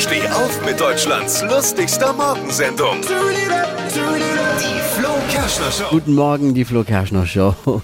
Steh auf mit Deutschlands lustigster Morgensendung. Die Flo Kerschner Show. Guten Morgen, die Flo Kerschner Show.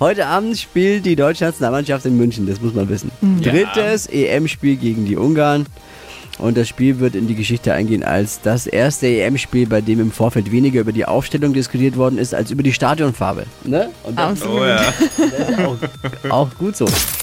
Heute Abend spielt die deutsche Nationalmannschaft in München, das muss man wissen. Drittes EM-Spiel gegen die Ungarn. Und das Spiel wird in die Geschichte eingehen als das erste EM-Spiel, bei dem im Vorfeld weniger über die Aufstellung diskutiert worden ist, als über die Stadionfarbe. Ne? Und das Absolut. ist auch, auch gut so.